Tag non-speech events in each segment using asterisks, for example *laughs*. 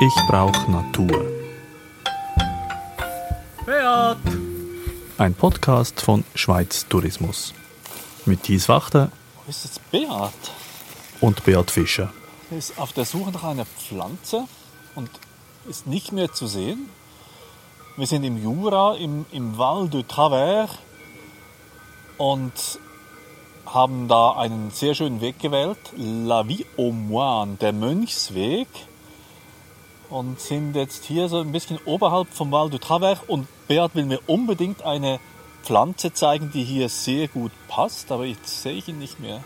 Ich brauche Natur. Beat! Ein Podcast von Schweiz Tourismus. Mit Thies Wachter Wo ist jetzt Beat? und Beat Fischer. Er ist auf der Suche nach einer Pflanze und ist nicht mehr zu sehen. Wir sind im Jura, im, im Val de Travers und haben da einen sehr schönen Weg gewählt, La Vie au Moine, der Mönchsweg. Und sind jetzt hier so ein bisschen oberhalb vom Val de Travers und Beat will mir unbedingt eine Pflanze zeigen, die hier sehr gut passt, aber jetzt sehe ich ihn nicht mehr.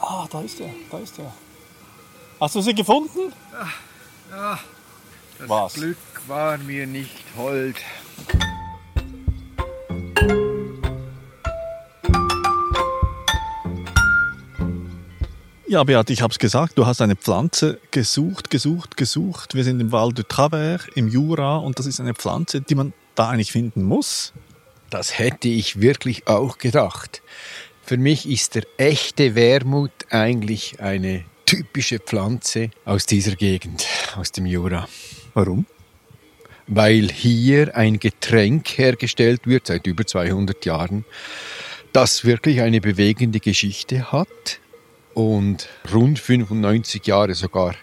Ah, da ist er, da ist er. Hast du sie gefunden? Ja, das Was? Glück war mir nicht hold. Ja, Beat, ich habe es gesagt, du hast eine Pflanze gesucht, gesucht, gesucht. Wir sind im Val de Travers, im Jura, und das ist eine Pflanze, die man da eigentlich finden muss. Das hätte ich wirklich auch gedacht. Für mich ist der echte Wermut eigentlich eine typische Pflanze aus dieser Gegend, aus dem Jura. Warum? Weil hier ein Getränk hergestellt wird seit über 200 Jahren, das wirklich eine bewegende Geschichte hat und rund 95 Jahre sogar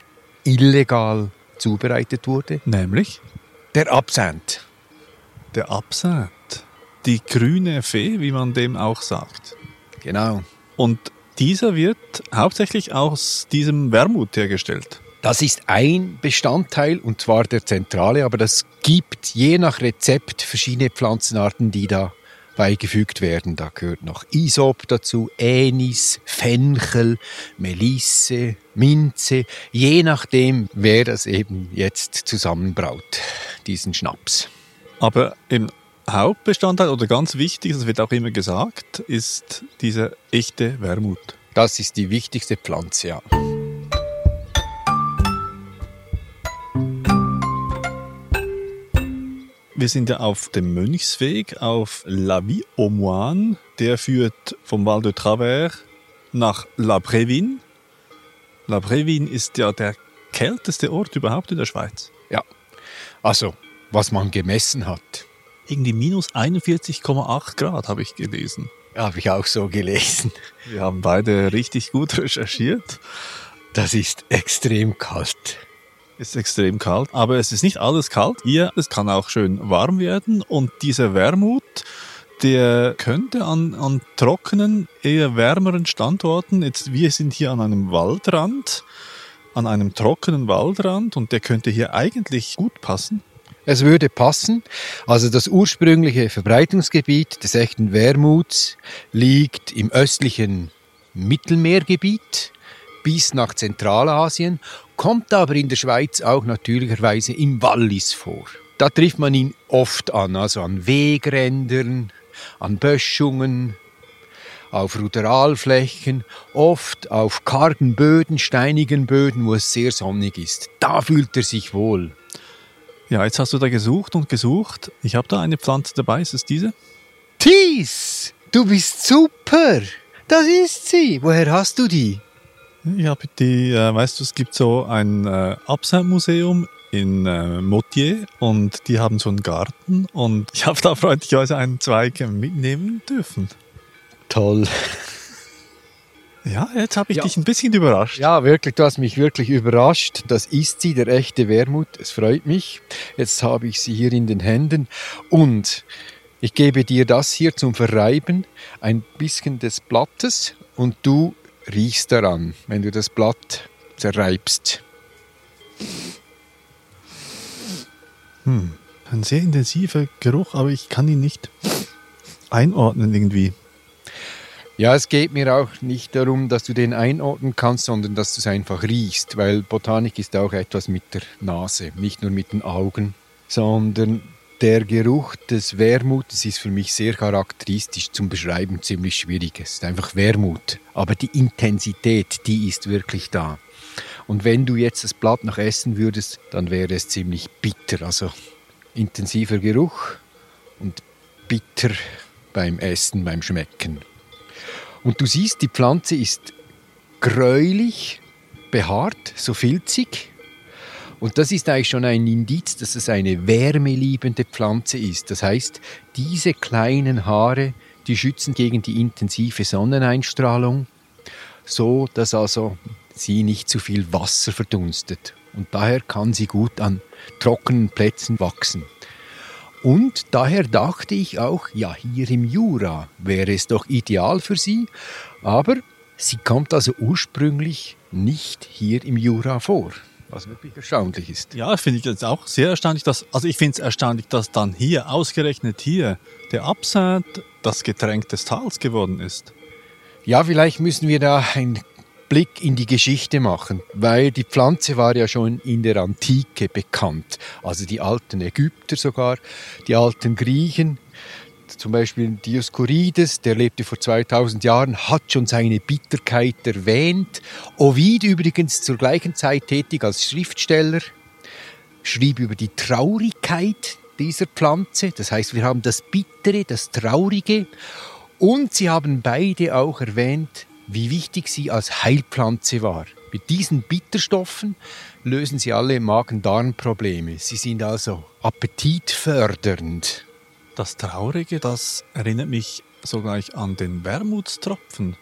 illegal zubereitet wurde. Nämlich Der Absent. der Absent. Die grüne Fee, wie man dem auch sagt. Genau. Und dieser wird hauptsächlich aus diesem Wermut hergestellt. Das ist ein Bestandteil und zwar der zentrale, aber das gibt je nach Rezept verschiedene Pflanzenarten, die da beigefügt werden. Da gehört noch Isop dazu, Anis, Fenchel, Melisse, Minze, je nachdem, wer das eben jetzt zusammenbraut, diesen Schnaps. Aber im Hauptbestandteil oder ganz wichtig, das wird auch immer gesagt, ist dieser echte Wermut. Das ist die wichtigste Pflanze, ja. Wir sind ja auf dem Mönchsweg auf La Vie au Moine. Der führt vom Val de Travers nach La Brévine. La Brévine ist ja der kälteste Ort überhaupt in der Schweiz. Ja. Also, was man gemessen hat, Irgendwie minus 41,8 Grad habe ich gelesen. habe ich auch so gelesen. Wir haben beide richtig gut recherchiert. Das ist extrem kalt. Ist extrem kalt, aber es ist nicht alles kalt. Hier, es kann auch schön warm werden und dieser Wermut, der könnte an, an trockenen, eher wärmeren Standorten, jetzt wir sind hier an einem Waldrand, an einem trockenen Waldrand und der könnte hier eigentlich gut passen. Es würde passen. Also das ursprüngliche Verbreitungsgebiet des echten Wermuts liegt im östlichen Mittelmeergebiet bis nach Zentralasien, kommt aber in der Schweiz auch natürlicherweise im Wallis vor. Da trifft man ihn oft an, also an Wegrändern, an Böschungen, auf Ruderalflächen, oft auf kargen Böden, steinigen Böden, wo es sehr sonnig ist. Da fühlt er sich wohl. Ja, jetzt hast du da gesucht und gesucht. Ich habe da eine Pflanze dabei, ist es diese? Thies, du bist super. Das ist sie. Woher hast du die? Ich habe die, äh, weißt du, es gibt so ein äh, Absent-Museum in äh, Motier und die haben so einen Garten und *laughs* ich habe da freundlicherweise einen Zweig mitnehmen dürfen. Toll. Ja, jetzt habe ich Ja. dich ein bisschen überrascht. Ja, wirklich, du hast mich wirklich überrascht. Das ist sie, der echte Wermut. Es freut mich. Jetzt habe ich sie hier in den Händen und ich gebe dir das hier zum Verreiben, ein bisschen des Blattes und du riechst daran, wenn du das Blatt zerreibst. Ein sehr intensiver Geruch, aber ich kann ihn nicht einordnen irgendwie. Ja, es geht mir auch nicht darum, dass du den einordnen kannst, sondern dass du es einfach riechst, weil Botanik ist auch etwas mit der Nase, nicht nur mit den Augen, sondern der Geruch des Wermutes ist für mich sehr charakteristisch zum Beschreiben ziemlich schwierig. Es ist einfach Wermut, aber die Intensität, die ist wirklich da. Und wenn du jetzt das Blatt noch essen würdest, dann wäre es ziemlich bitter, also intensiver Geruch und bitter beim Essen, beim Schmecken. Und du siehst, die Pflanze ist gräulich, behaart, so filzig Und das ist eigentlich schon ein Indiz, dass es eine wärmeliebende Pflanze ist. Das heißt, diese kleinen Haare, die schützen gegen die intensive Sonneneinstrahlung, so dass also sie nicht zu viel Wasser verdunstet. Und daher kann sie gut an trockenen Plätzen wachsen. Und daher dachte ich auch, ja, hier im Jura wäre es doch ideal für sie, aber sie kommt also ursprünglich nicht hier im Jura vor was wirklich erstaunlich ist. Ja, finde ich jetzt auch sehr erstaunlich. Dass, also ich finde es erstaunlich, dass dann hier, ausgerechnet hier, der Absent das Getränk des Tals geworden ist. Ja, vielleicht müssen wir da einen Blick in die Geschichte machen, weil die Pflanze war ja schon in der Antike bekannt. Also die alten Ägypter sogar, die alten Griechen, zum Beispiel Dioskurides, der lebte vor 2000 Jahren, hat schon seine Bitterkeit erwähnt. Ovid übrigens zur gleichen Zeit tätig als Schriftsteller, schrieb über die Traurigkeit dieser Pflanze. Das heißt, wir haben das Bittere, das Traurige. Und sie haben beide auch erwähnt, wie wichtig sie als Heilpflanze war. Mit diesen Bitterstoffen lösen sie alle Magen-Darm-Probleme. Sie sind also appetitfördernd. Das Traurige, das erinnert mich sogleich an den Wermutstropfen.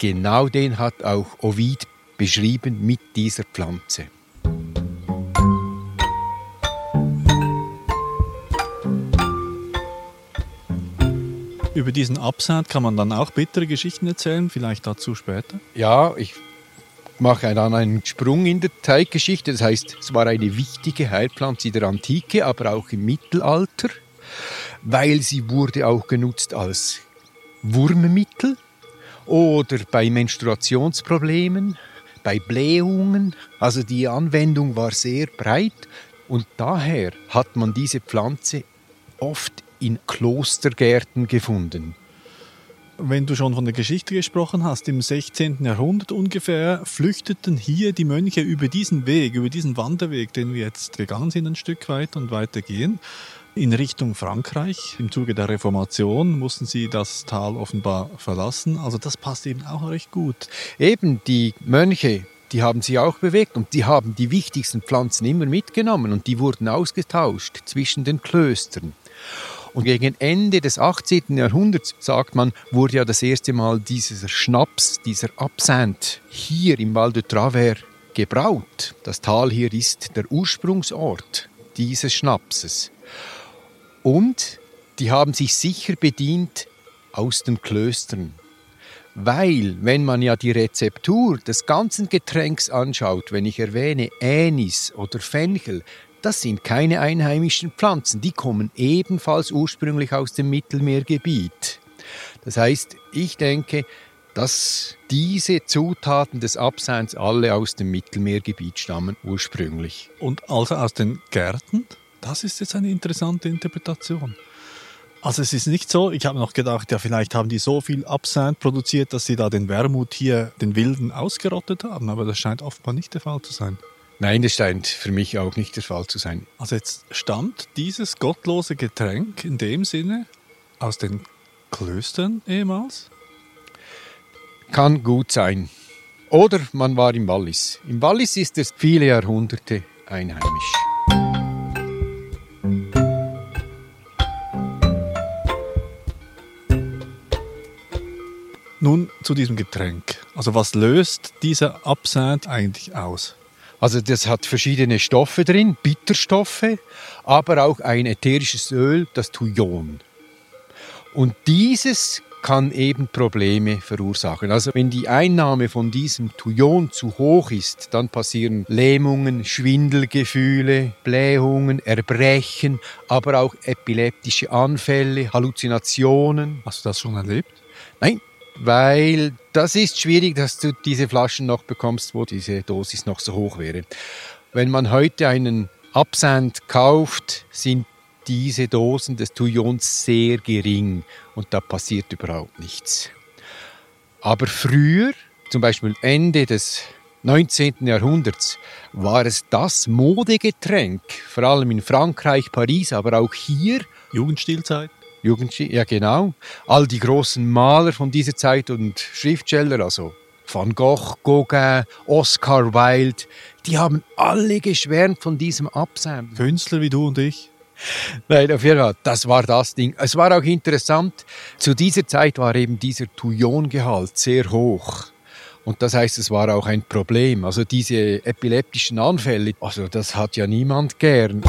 Genau den hat auch Ovid beschrieben mit dieser Pflanze. Über diesen Absat kann man dann auch bittere Geschichten erzählen, vielleicht dazu später. Ja, ich mache dann einen Sprung in der Teiggeschichte. Das heißt, es war eine wichtige Heilpflanze der Antike, aber auch im Mittelalter weil sie wurde auch genutzt als Wurmmittel oder bei Menstruationsproblemen, bei Blähungen. Also die Anwendung war sehr breit und daher hat man diese Pflanze oft in Klostergärten gefunden. Wenn du schon von der Geschichte gesprochen hast, im 16. Jahrhundert ungefähr flüchteten hier die Mönche über diesen Weg, über diesen Wanderweg, den wir jetzt gegangen sind, ein Stück weit und weitergehen in Richtung Frankreich. Im Zuge der Reformation mussten sie das Tal offenbar verlassen. Also das passt eben auch recht gut. Eben die Mönche, die haben sich auch bewegt und die haben die wichtigsten Pflanzen immer mitgenommen und die wurden ausgetauscht zwischen den Klöstern. Und gegen Ende des 18. Jahrhunderts, sagt man, wurde ja das erste Mal dieser Schnaps, dieser Absinthe hier im Val de Travers gebraut. Das Tal hier ist der Ursprungsort dieses Schnapses. Und die haben sich sicher bedient aus den Klöstern. Weil, wenn man ja die Rezeptur des ganzen Getränks anschaut, wenn ich erwähne Anis oder Fenchel, das sind keine einheimischen Pflanzen, die kommen ebenfalls ursprünglich aus dem Mittelmeergebiet. Das heißt, ich denke, dass diese Zutaten des Abseins alle aus dem Mittelmeergebiet stammen ursprünglich. Und also aus den Gärten? Das ist jetzt eine interessante Interpretation. Also es ist nicht so, ich habe noch gedacht, ja vielleicht haben die so viel Absand produziert, dass sie da den Wermut hier, den Wilden, ausgerottet haben, aber das scheint offenbar nicht der Fall zu sein. Nein, das scheint für mich auch nicht der Fall zu sein. Also jetzt stammt dieses gottlose Getränk in dem Sinne aus den Klöstern ehemals? Kann gut sein. Oder man war im Wallis. Im Wallis ist es viele Jahrhunderte einheimisch. Nun zu diesem Getränk. Also was löst dieser Absinthe eigentlich aus? Also das hat verschiedene Stoffe drin, Bitterstoffe, aber auch ein ätherisches Öl, das Thujon. Und dieses kann eben Probleme verursachen. Also wenn die Einnahme von diesem Thujon zu hoch ist, dann passieren Lähmungen, Schwindelgefühle, Blähungen, Erbrechen, aber auch epileptische Anfälle, Halluzinationen. Hast du das schon erlebt? Nein, weil das ist schwierig, dass du diese Flaschen noch bekommst, wo diese Dosis noch so hoch wäre. Wenn man heute einen Absand kauft, sind diese Dosen des Tuyons sehr gering und da passiert überhaupt nichts. Aber früher, zum Beispiel Ende des 19. Jahrhunderts, war es das Modegetränk, vor allem in Frankreich, Paris, aber auch hier. Jugendstilzeit? Jugend, ja genau. All die großen Maler von dieser Zeit und Schriftsteller, also Van Gogh, Gauguin, Oscar Wilde, die haben alle geschwärmt von diesem Absand. Künstler wie du und ich. Nein, auf jeden Fall, das war das Ding. Es war auch interessant, zu dieser Zeit war eben dieser Thujon-Gehalt sehr hoch. Und das heißt, es war auch ein Problem. Also diese epileptischen Anfälle, also das hat ja niemand gern.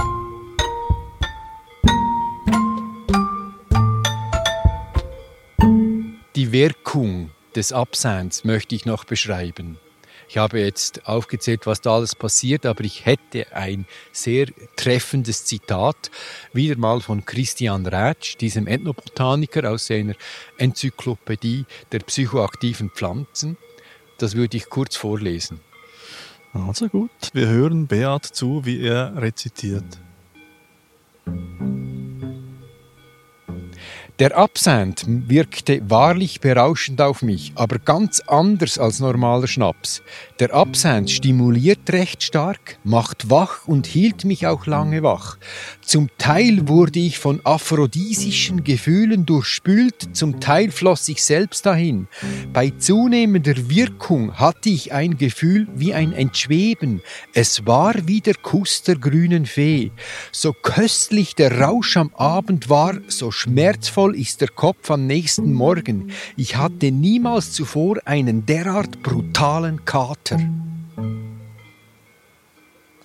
Die Wirkung des Abseinds möchte ich noch beschreiben. Ich habe jetzt aufgezählt, was da alles passiert, aber ich hätte ein sehr treffendes Zitat, wieder mal von Christian Rätsch, diesem Ethnobotaniker aus seiner Enzyklopädie der psychoaktiven Pflanzen. Das würde ich kurz vorlesen. Also gut, wir hören Beat zu, wie er rezitiert. Der Absent wirkte wahrlich berauschend auf mich, aber ganz anders als normaler Schnaps. Der Absent stimuliert recht stark, macht wach und hielt mich auch lange wach. Zum Teil wurde ich von aphrodisischen Gefühlen durchspült, zum Teil floss ich selbst dahin. Bei zunehmender Wirkung hatte ich ein Gefühl wie ein Entschweben. Es war wie der Kuss der grünen Fee. So köstlich der Rausch am Abend war, so schmerzvoll ist der Kopf am nächsten Morgen. Ich hatte niemals zuvor einen derart brutalen Kater.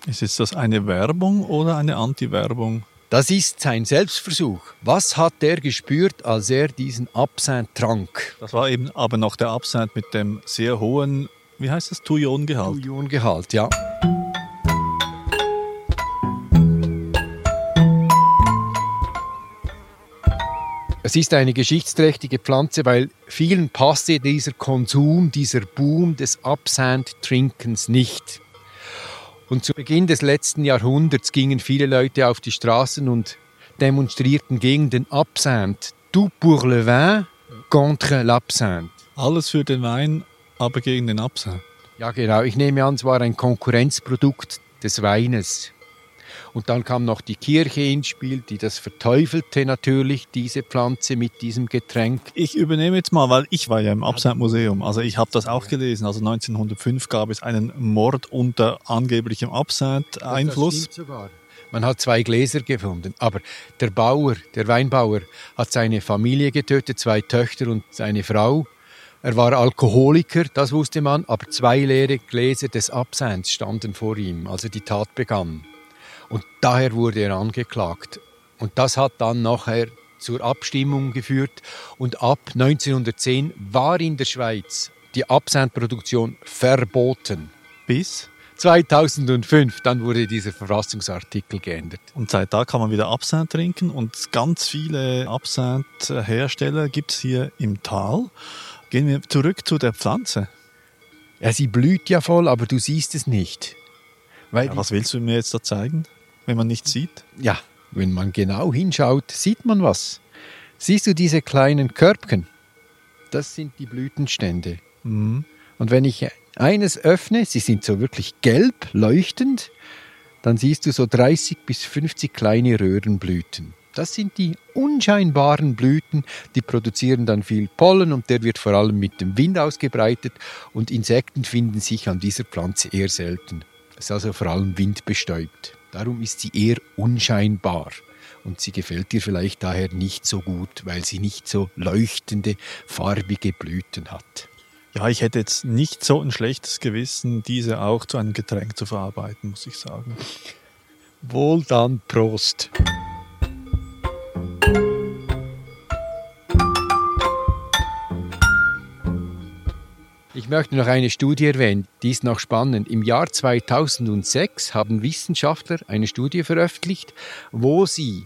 Ist das eine Werbung oder eine Anti-Werbung? Das ist sein Selbstversuch. Was hat er gespürt, als er diesen Absinthe trank? Das war eben aber noch der Absinthe mit dem sehr hohen, wie heißt das, Thujon-Gehalt? Thujon-Gehalt, ja. Es ist eine geschichtsträchtige Pflanze, weil vielen passte dieser Konsum, dieser Boom des Absinthe-Trinkens nicht. Und zu Beginn des letzten Jahrhunderts gingen viele Leute auf die Straßen und demonstrierten gegen den Absinthe. Tout pour le vin, contre l'absinthe. Alles für den Wein, aber gegen den Absinthe. Ja, genau. Ich nehme an, es war ein Konkurrenzprodukt des Weines. Und dann kam noch die Kirche ins Spiel, die das verteufelte natürlich, diese Pflanze mit diesem Getränk. Ich übernehme jetzt mal, weil ich war ja im Absinthe-Museum. Also ich habe das auch gelesen. Also 1905 gab es einen Mord unter angeblichem Absinthe-Einfluss. Man hat zwei Gläser gefunden, aber der Bauer, der Weinbauer, hat seine Familie getötet, zwei Töchter und seine Frau. Er war Alkoholiker, das wusste man, aber zwei leere Gläser des Absinths standen vor ihm, als er die Tat begann. Und daher wurde er angeklagt. Und das hat dann nachher zur Abstimmung geführt. Und ab 1910 war in der Schweiz die Absinthproduktion verboten. Bis? 2005, dann wurde dieser Verfassungsartikel geändert. Und seit da kann man wieder Absinthe trinken und ganz viele Absinthe-Hersteller gibt es hier im Tal. Gehen wir zurück zu der Pflanze. Ja, sie blüht ja voll, aber du siehst es nicht. Ja, was willst du mir jetzt da zeigen? Wenn man nichts sieht? Ja, wenn man genau hinschaut, sieht man was. Siehst du diese kleinen Körbchen? Das sind die Blütenstände. Mhm. Und wenn ich eines öffne, sie sind so wirklich gelb, leuchtend, dann siehst du so 30 bis 50 kleine Röhrenblüten. Das sind die unscheinbaren Blüten, die produzieren dann viel Pollen und der wird vor allem mit dem Wind ausgebreitet und Insekten finden sich an dieser Pflanze eher selten. Es ist also vor allem windbestäubt. Darum ist sie eher unscheinbar. Und sie gefällt dir vielleicht daher nicht so gut, weil sie nicht so leuchtende, farbige Blüten hat. Ja, ich hätte jetzt nicht so ein schlechtes Gewissen, diese auch zu einem Getränk zu verarbeiten, muss ich sagen. Wohl dann, Prost. Ich möchte noch eine Studie erwähnen, die ist noch spannend. Im Jahr 2006 haben Wissenschaftler eine Studie veröffentlicht, wo sie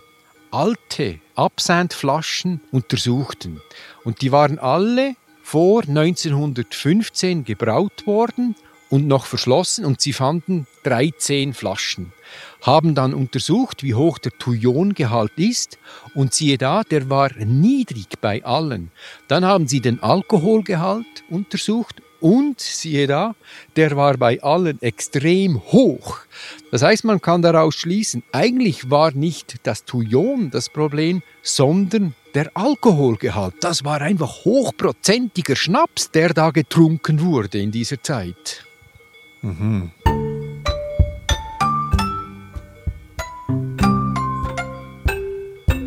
alte Absinthflaschen untersuchten. Und die waren alle vor 1915 gebraut worden und noch verschlossen und sie fanden 13 Flaschen. Haben dann untersucht, wie hoch der Thujon-Gehalt ist und siehe da, der war niedrig bei allen. Dann haben sie den Alkoholgehalt untersucht Und siehe da, der war bei allen extrem hoch. Das heißt, man kann daraus schließen, eigentlich war nicht das Thujon das Problem, sondern der Alkoholgehalt. Das war einfach hochprozentiger Schnaps, der da getrunken wurde in dieser Zeit. Mhm.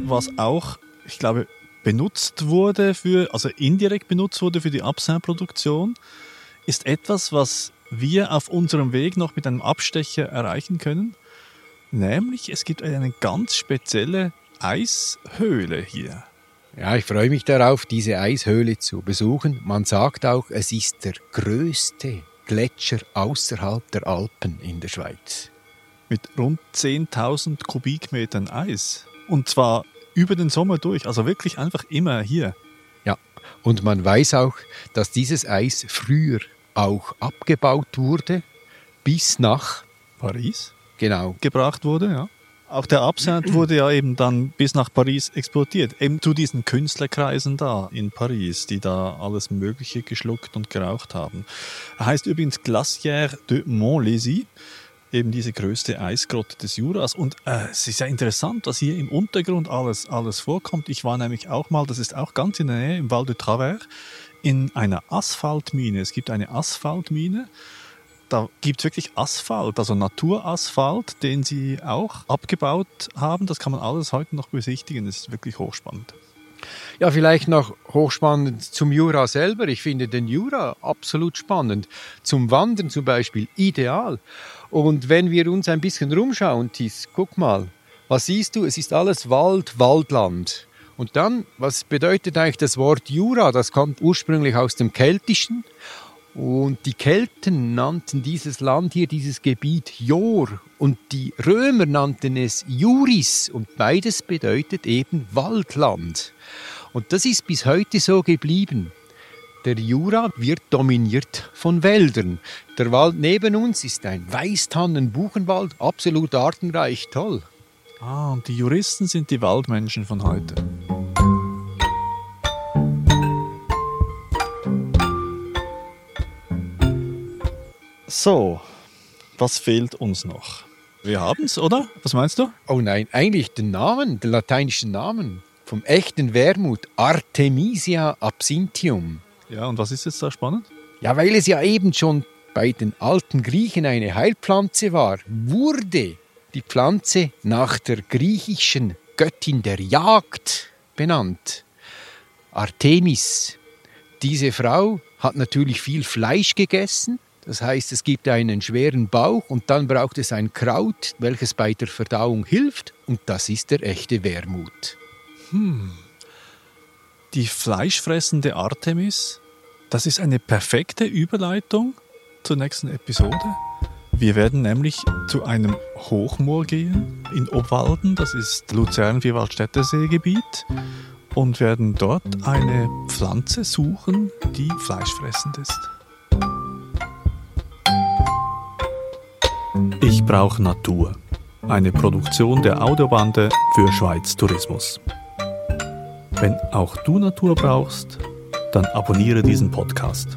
Was auch, ich glaube, benutzt wurde für, also indirekt benutzt wurde für die Absinth-Produktion, ist etwas, was wir auf unserem Weg noch mit einem Abstecher erreichen können. Nämlich, es gibt eine ganz spezielle Eishöhle hier. Ja, ich freue mich darauf, diese Eishöhle zu besuchen. Man sagt auch, es ist der größte Gletscher außerhalb der Alpen in der Schweiz. Mit rund 10.000 Kubikmetern Eis. Und zwar über den Sommer durch, also wirklich einfach immer hier. Ja, und man weiß auch, dass dieses Eis früher auch abgebaut wurde, bis nach Paris genau gebracht wurde, ja. Auch der Absinth *clears throat* wurde ja eben dann bis nach Paris exportiert. Eben zu diesen Künstlerkreisen da in Paris, die da alles Mögliche geschluckt und geraucht haben. Er heißt übrigens Glacière de Montlésy eben diese größte Eisgrotte des Juras. Und äh, es ist ja interessant, was hier im Untergrund alles, alles vorkommt. Ich war nämlich auch mal, das ist auch ganz in der Nähe, im Val de Travers, in einer Asphaltmine. Es gibt eine Asphaltmine. Da gibt es wirklich Asphalt, also Naturasphalt, den sie auch abgebaut haben. Das kann man alles heute noch besichtigen. Das ist wirklich hochspannend. Ja, vielleicht noch hochspannend zum Jura selber. Ich finde den Jura absolut spannend. Zum Wandern zum Beispiel ideal. Und wenn wir uns ein bisschen rumschauen, Tis, guck mal, was siehst du? Es ist alles Wald, Waldland. Und dann, was bedeutet eigentlich das Wort Jura? Das kommt ursprünglich aus dem Keltischen. Und die Kelten nannten dieses Land hier, dieses Gebiet Jor. Und die Römer nannten es Juris. Und beides bedeutet eben Waldland. Und das ist bis heute so geblieben. Der Jura wird dominiert von Wäldern. Der Wald neben uns ist ein Weißtannen-Buchenwald, absolut artenreich, toll. Ah, und die Juristen sind die Waldmenschen von heute. So, was fehlt uns noch? Wir haben es, oder? Was meinst du? Oh nein, eigentlich den Namen, den lateinischen Namen vom echten Wermut, Artemisia absinthium. Ja, und was ist jetzt da spannend? Ja, weil es ja eben schon bei den alten Griechen eine Heilpflanze war, wurde die Pflanze nach der griechischen Göttin der Jagd benannt. Artemis. Diese Frau hat natürlich viel Fleisch gegessen. Das heißt, es gibt einen schweren Bauch und dann braucht es ein Kraut, welches bei der Verdauung hilft. Und das ist der echte Wermut. Hm. Die fleischfressende Artemis, das ist eine perfekte Überleitung zur nächsten Episode. Wir werden nämlich zu einem Hochmoor gehen in Obwalden, das ist Luzern-Vierwaldstätter-Seegebiet, und werden dort eine Pflanze suchen, die fleischfressend ist. Ich brauche Natur. Eine Produktion der Audiobande für Schweiz Tourismus. Wenn auch du Natur brauchst, dann abonniere diesen Podcast.